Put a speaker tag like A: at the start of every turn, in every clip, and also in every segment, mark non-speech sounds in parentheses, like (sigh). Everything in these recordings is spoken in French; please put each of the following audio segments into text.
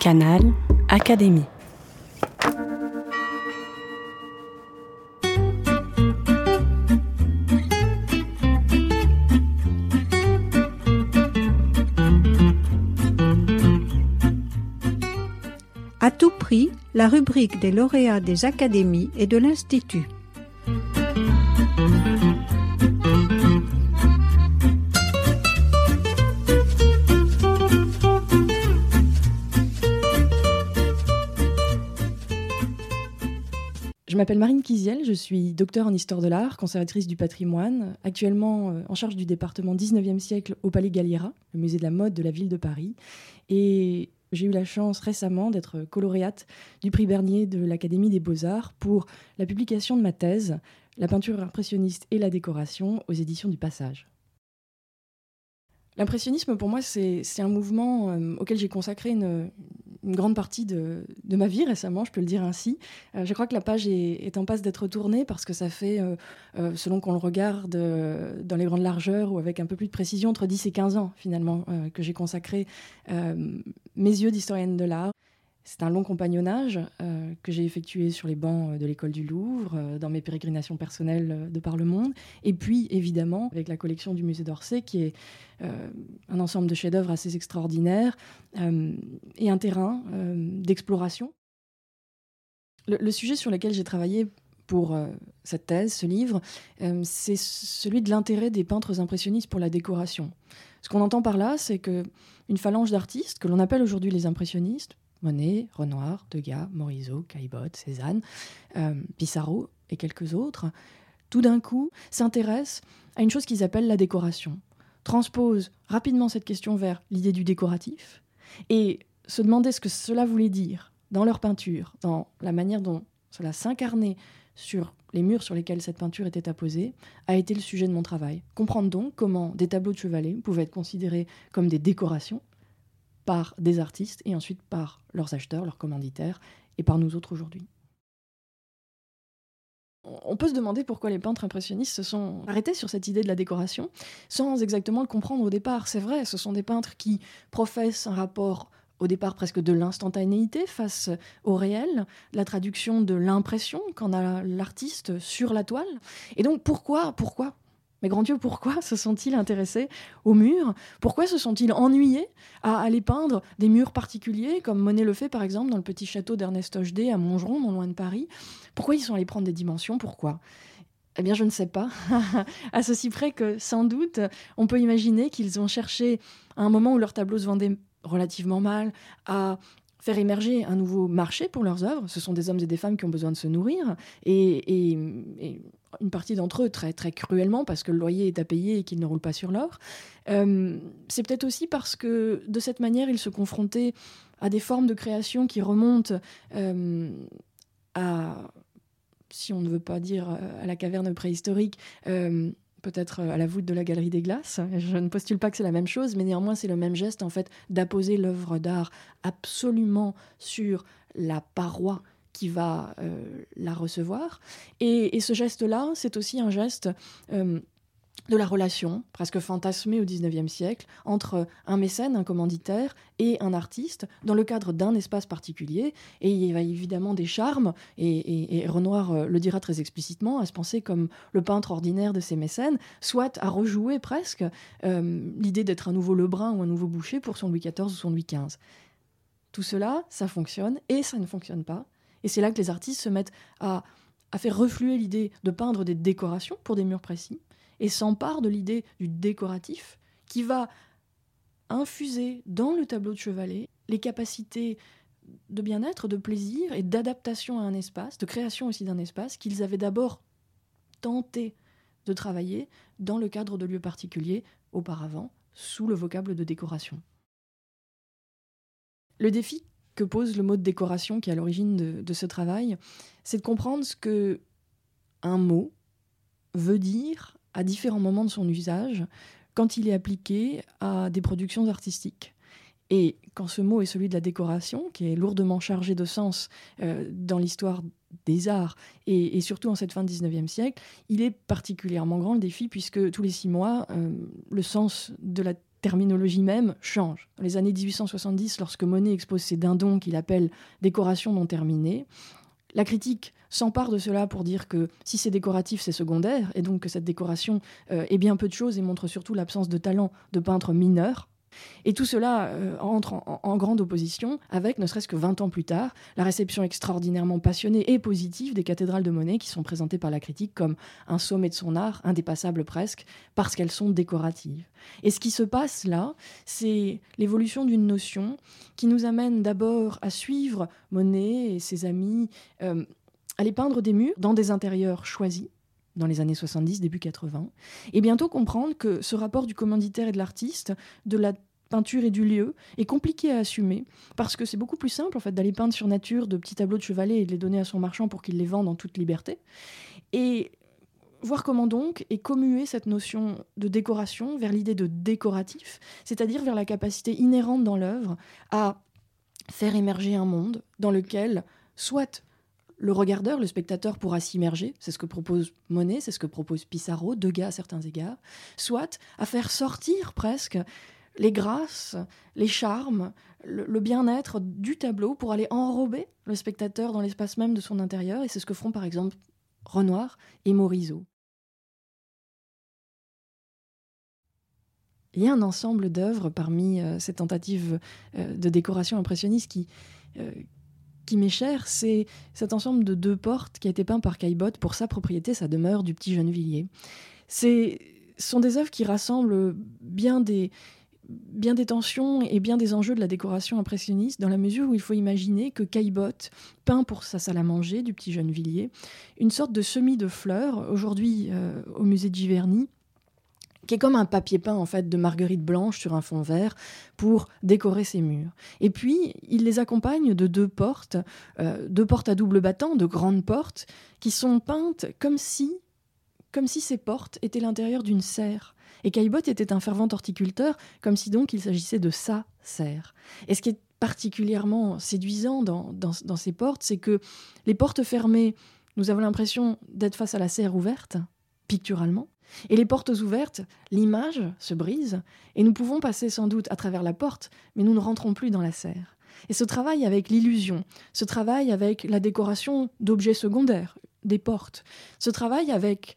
A: Canal Académie.
B: À tout prix, la rubrique des lauréats des académies et de l'Institut.
C: M'appelle Marine Kiziel, je suis docteur en histoire de l'art, conservatrice du patrimoine, actuellement euh, en charge du département 19e siècle au Palais Galliera, le musée de la mode de la ville de Paris. Et j'ai eu la chance récemment d'être coloréate du prix Bernier de l'Académie des Beaux-Arts pour la publication de ma thèse, La peinture impressionniste et la décoration aux éditions du Passage. L'impressionnisme, pour moi, c'est un mouvement euh, auquel j'ai consacré une, grande partie de, ma vie récemment, je peux le dire ainsi. Euh, je crois que la page est, en passe d'être tournée parce que ça fait, euh, selon qu'on le regarde dans les grandes largeurs ou avec un peu plus de précision, entre 10 et 15 ans finalement que j'ai consacré mes yeux d'historienne de l'art. C'est un long compagnonnage euh, que j'ai effectué sur les bancs de l'école du Louvre, euh, dans mes pérégrinations personnelles de par le monde, et puis évidemment avec la collection du musée d'Orsay, qui est euh, un ensemble de chefs-d'œuvre assez extraordinaires et un terrain d'exploration. Le, le, sujet sur lequel j'ai travaillé pour cette thèse, ce livre, c'est celui de l'intérêt des peintres impressionnistes pour la décoration. Ce qu'on entend par là, c'est que une phalange d'artistes que l'on appelle aujourd'hui les impressionnistes Monet, Renoir, Degas, Morisot, Caillebotte, Cézanne, euh, Pissarro et quelques autres, tout d'un coup s'intéressent à une chose qu'ils appellent la décoration, transposent rapidement cette question vers l'idée du décoratif et se demandaient ce que cela voulait dire dans leur peinture, dans la manière dont cela s'incarnait sur les murs sur lesquels cette peinture était apposée, a été le sujet de mon travail. Comprendre donc comment des tableaux de chevalet pouvaient être considérés comme des décorations par des artistes et ensuite par leurs acheteurs, leurs commanditaires et par nous autres aujourd'hui. On peut se demander pourquoi les peintres impressionnistes se sont arrêtés sur cette idée de la décoration sans exactement le comprendre au départ. C'est vrai, ce sont des peintres qui professent un rapport au départ presque de l'instantanéité face au réel, la traduction de l'impression qu'en a l'artiste sur la toile. Et donc pourquoi, pourquoi mais grand Dieu, pourquoi se sont-ils intéressés aux murs Pourquoi se sont-ils ennuyés à aller peindre des murs particuliers, comme Monet le fait par exemple dans le petit château d'Ernest Hochdé à Montgeron, non loin de Paris? Pourquoi ils sont allés prendre des dimensions? Pourquoi? Eh bien, je ne sais pas. (laughs) à ceci près que, sans doute, on peut imaginer qu'ils ont cherché, à un moment où leurs tableaux se vendaient relativement mal, à faire émerger un nouveau marché pour leurs œuvres. Ce sont des hommes et des femmes qui ont besoin de se nourrir. Et, une partie d'entre eux très, très cruellement parce que le loyer est à payer et qu'ils ne roulent pas sur l'or. Euh, c'est peut-être aussi parce que de cette manière, ils se confrontaient à des formes de création qui remontent euh, à, si on ne veut pas dire à la caverne préhistorique, euh, peut-être à la voûte de la galerie des glaces. Je ne postule pas que c'est la même chose, mais néanmoins c'est le même geste en fait d'apposer l'œuvre d'art absolument sur la paroi qui va euh, la recevoir. Et, et ce geste-là, c'est aussi un geste euh, de la relation, presque fantasmée au XIXe siècle, entre un mécène, un commanditaire et un artiste, dans le cadre d'un espace particulier. Et il y a évidemment des charmes, et, Renoir euh, le dira très explicitement, à se penser comme le peintre ordinaire de ces mécènes, soit à rejouer presque euh, l'idée d'être un nouveau Lebrun ou un nouveau Boucher pour son Louis XIV ou son Louis XV. Tout cela, ça fonctionne, et ça ne fonctionne pas. Et c'est là que les artistes se mettent à faire refluer l'idée de peindre des décorations pour des murs précis et s'emparent de l'idée du décoratif qui va infuser dans le tableau de chevalet les capacités de bien-être, de plaisir et d'adaptation à un espace, de création aussi d'un espace qu'ils avaient d'abord tenté de travailler dans le cadre de lieux particuliers auparavant sous le vocable de décoration. Le défi que pose le mot de décoration qui est à l'origine de, de, ce travail, c'est de comprendre ce que un mot veut dire à différents moments de son usage quand il est appliqué à des productions artistiques. Et quand ce mot est celui de la décoration, qui est lourdement chargé de sens euh, dans l'histoire des arts et, surtout en cette fin du 19e siècle, il est particulièrement grand le défi puisque tous les six mois, euh, le sens de la terminologie même change. Dans les années 1870, lorsque Monet expose ses dindons qu'il appelle décorations non terminées, la critique s'empare de cela pour dire que si c'est décoratif, c'est secondaire, et donc que cette décoration euh, est bien peu de choses et montre surtout l'absence de talent de peintre mineur. Et tout cela euh, entre en, grande opposition avec, ne serait-ce que 20 ans plus tard, la réception extraordinairement passionnée et positive des cathédrales de Monet qui sont présentées par la critique comme un sommet de son art, indépassable presque, parce qu'elles sont décoratives. Et ce qui se passe là, c'est l'évolution d'une notion qui nous amène d'abord à suivre Monet et ses amis, euh, à les peindre des murs dans des intérieurs choisis dans les années 70, début 80, et bientôt comprendre que ce rapport du commanditaire et de l'artiste, de la peinture et du lieu, est compliqué à assumer, parce que c'est beaucoup plus simple en fait d'aller peindre sur nature de petits tableaux de chevalet et de les donner à son marchand pour qu'il les vende en toute liberté. Et voir comment donc est commuer cette notion de décoration vers l'idée de décoratif, c'est-à-dire vers la capacité inhérente dans l'œuvre à faire émerger un monde dans lequel soit le regardeur, le spectateur pourra s'immerger, c'est ce que propose Monet, c'est ce que propose Pissarro, Degas à certains égards, soit à faire sortir presque les grâces, les charmes, le, bien-être du tableau pour aller enrober le spectateur dans l'espace même de son intérieur, et c'est ce que feront par exemple Renoir et Morisot. Il y a un ensemble d'œuvres parmi euh, ces tentatives euh, de décoration impressionniste qui, euh, qui m'est cher, c'est cet ensemble de deux portes qui a été peint par Caillebotte pour sa propriété, sa demeure du petit Gennevilliers. Ce sont des œuvres qui rassemblent bien des, bien des tensions et bien des enjeux de la décoration impressionniste, dans la mesure où il faut imaginer que Caillebotte peint pour sa salle à manger du petit Gennevilliers une sorte de semis de fleurs, aujourd'hui euh, au musée de Giverny, qui est comme un papier peint en fait de marguerite blanche sur un fond vert pour décorer ses murs. Et puis il les accompagne de deux portes, euh, deux portes à double battant, de grandes portes, qui sont peintes comme si, comme si ces portes étaient l'intérieur d'une serre. Et Caillebotte était un fervent horticulteur, comme si donc il s'agissait de sa serre. Et ce qui est particulièrement séduisant dans, dans ces portes, c'est que les portes fermées, nous avons l'impression d'être face à la serre ouverte, picturalement, et les portes ouvertes, l'image se brise, et nous pouvons passer sans doute à travers la porte, mais nous ne rentrons plus dans la serre. Et ce travail avec l'illusion, ce travail avec la décoration d'objets secondaires, des portes, ce travail avec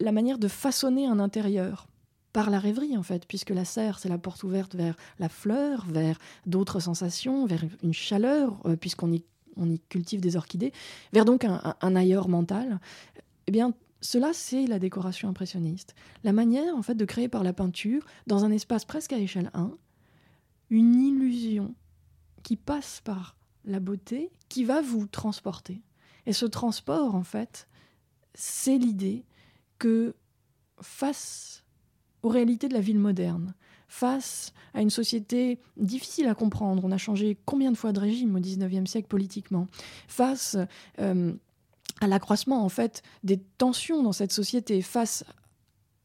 C: la manière de façonner un intérieur, par la rêverie en fait, puisque la serre, c'est la porte ouverte vers la fleur, vers d'autres sensations, vers une chaleur, euh, puisqu'on y, cultive des orchidées, vers donc un, un ailleurs mental. Eh bien, cela, c'est la décoration impressionniste. La manière, en fait, de créer par la peinture, dans un espace presque à échelle 1, une illusion qui passe par la beauté, qui va vous transporter. Et ce transport, en fait, c'est l'idée que face aux réalités de la ville moderne, face à une société difficile à comprendre, on a changé combien de fois de régime au XIXe siècle politiquement, face euh, à l'accroissement en fait des tensions dans cette société face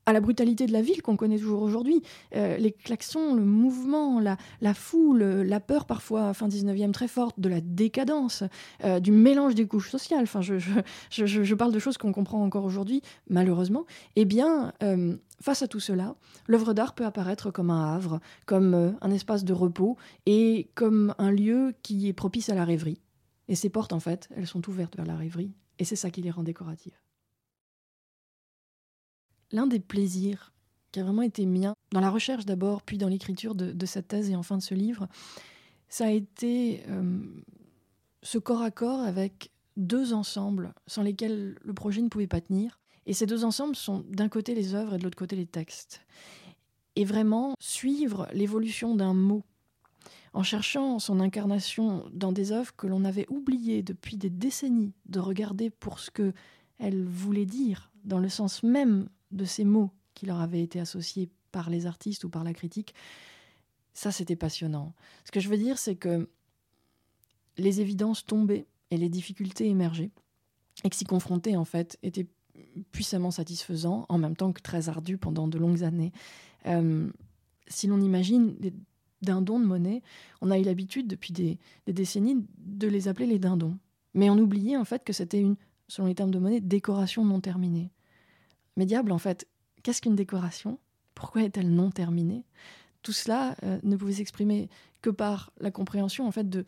C: à la brutalité de la ville qu'on connaît toujours aujourd'hui, euh, les klaxons, le mouvement, la, foule, la peur parfois, fin 19e très forte, de la décadence, euh, du mélange des couches sociales, enfin je, je, je, je parle de choses qu'on comprend encore aujourd'hui, malheureusement, eh bien, euh, face à tout cela, l'œuvre d'art peut apparaître comme un havre, comme un espace de repos et comme un lieu qui est propice à la rêverie. Et ces portes, en fait, elles sont ouvertes vers la rêverie. Et c'est ça qui les rend décoratives. L'un des plaisirs qui a vraiment été mien, dans la recherche d'abord, puis dans l'écriture de, cette thèse et enfin de ce livre, ça a été euh, ce corps à corps avec deux ensembles sans lesquels le projet ne pouvait pas tenir. Et ces deux ensembles sont d'un côté les œuvres et de l'autre côté les textes. Et vraiment suivre l'évolution d'un mot en cherchant son incarnation dans des œuvres que l'on avait oublié depuis des décennies de regarder pour ce que elles voulaient dire, dans le sens même de ces mots qui leur avaient été associés par les artistes ou par la critique, ça c'était passionnant. Ce que je veux dire, c'est que les évidences tombaient et les difficultés émergeaient, et que s'y confronter, en fait, était puissamment satisfaisant, en même temps que très ardu pendant de longues années. Euh, si l'on imagine dindons de monnaie, on a eu l'habitude depuis des, décennies de les appeler les dindons. Mais on oubliait en fait que c'était une, selon les termes de monnaie, décoration non terminée. Mais diable, en fait, qu'est-ce qu'une décoration? Pourquoi est-elle non terminée? Tout cela euh, ne pouvait s'exprimer que par la compréhension en fait de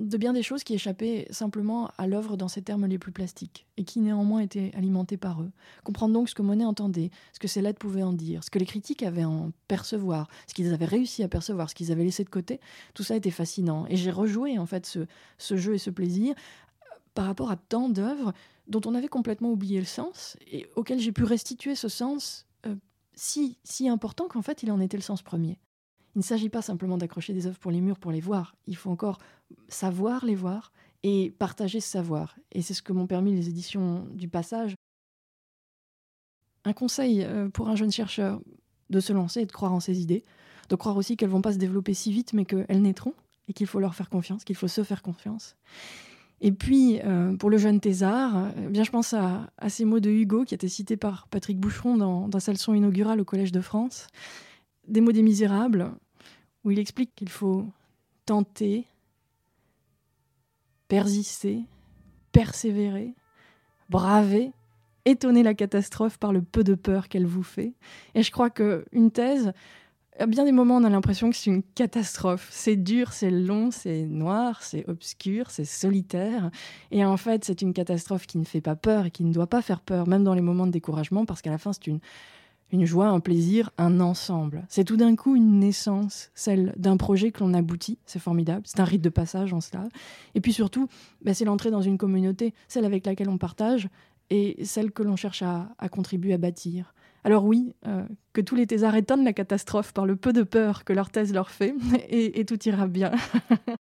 C: de bien des choses qui échappaient simplement à l'œuvre dans ses termes les plus plastiques, et qui néanmoins étaient alimentés par eux. Comprendre donc ce que Monet entendait, ce que ses lettres pouvaient en dire, ce que les critiques avaient en percevoir, ce qu'ils avaient réussi à percevoir, ce qu'ils avaient laissé de côté, tout ça était fascinant. Et j'ai rejoué en fait ce, jeu et ce plaisir euh, par rapport à tant d'œuvres dont on avait complètement oublié le sens, et auxquelles j'ai pu restituer ce sens euh, si, si important qu'en fait il en était le sens premier. Il ne s'agit pas simplement d'accrocher des œuvres pour les murs pour les voir. Il faut encore savoir les voir et partager ce savoir. Et c'est ce que m'ont permis les éditions du passage. Un conseil euh, pour un jeune chercheur de se lancer et de croire en ses idées, de croire aussi qu'elles vont pas se développer si vite, mais qu'elles naîtront et qu'il faut leur faire confiance, qu'il faut se faire confiance. Et puis, euh, pour le jeune Thésard, eh bien, je pense à, ces mots de Hugo qui étaient cités par Patrick Boucheron dans, dans sa leçon inaugurale au Collège de France. Des mots des Misérables, où il explique qu'il faut tenter, persister, persévérer, braver, étonner la catastrophe par le peu de peur qu'elle vous fait. Et je crois qu'une thèse, à bien des moments, on a l'impression que c'est une catastrophe. C'est dur, c'est long, c'est noir, c'est obscur, c'est solitaire. Et en fait, c'est une catastrophe qui ne fait pas peur et qui ne doit pas faire peur, même dans les moments de découragement, parce qu'à la fin, c'est une une joie, un plaisir, un ensemble. C'est tout d'un coup une naissance, celle d'un projet que l'on aboutit, c'est formidable, c'est un rite de passage en cela. Et puis surtout, bah, c'est l'entrée dans une communauté, celle avec laquelle on partage et celle que l'on cherche à, contribuer à bâtir. Alors oui, euh, que tous les thésards étonnent la catastrophe par le peu de peur que leur thèse leur fait, (laughs) et tout ira bien. (laughs)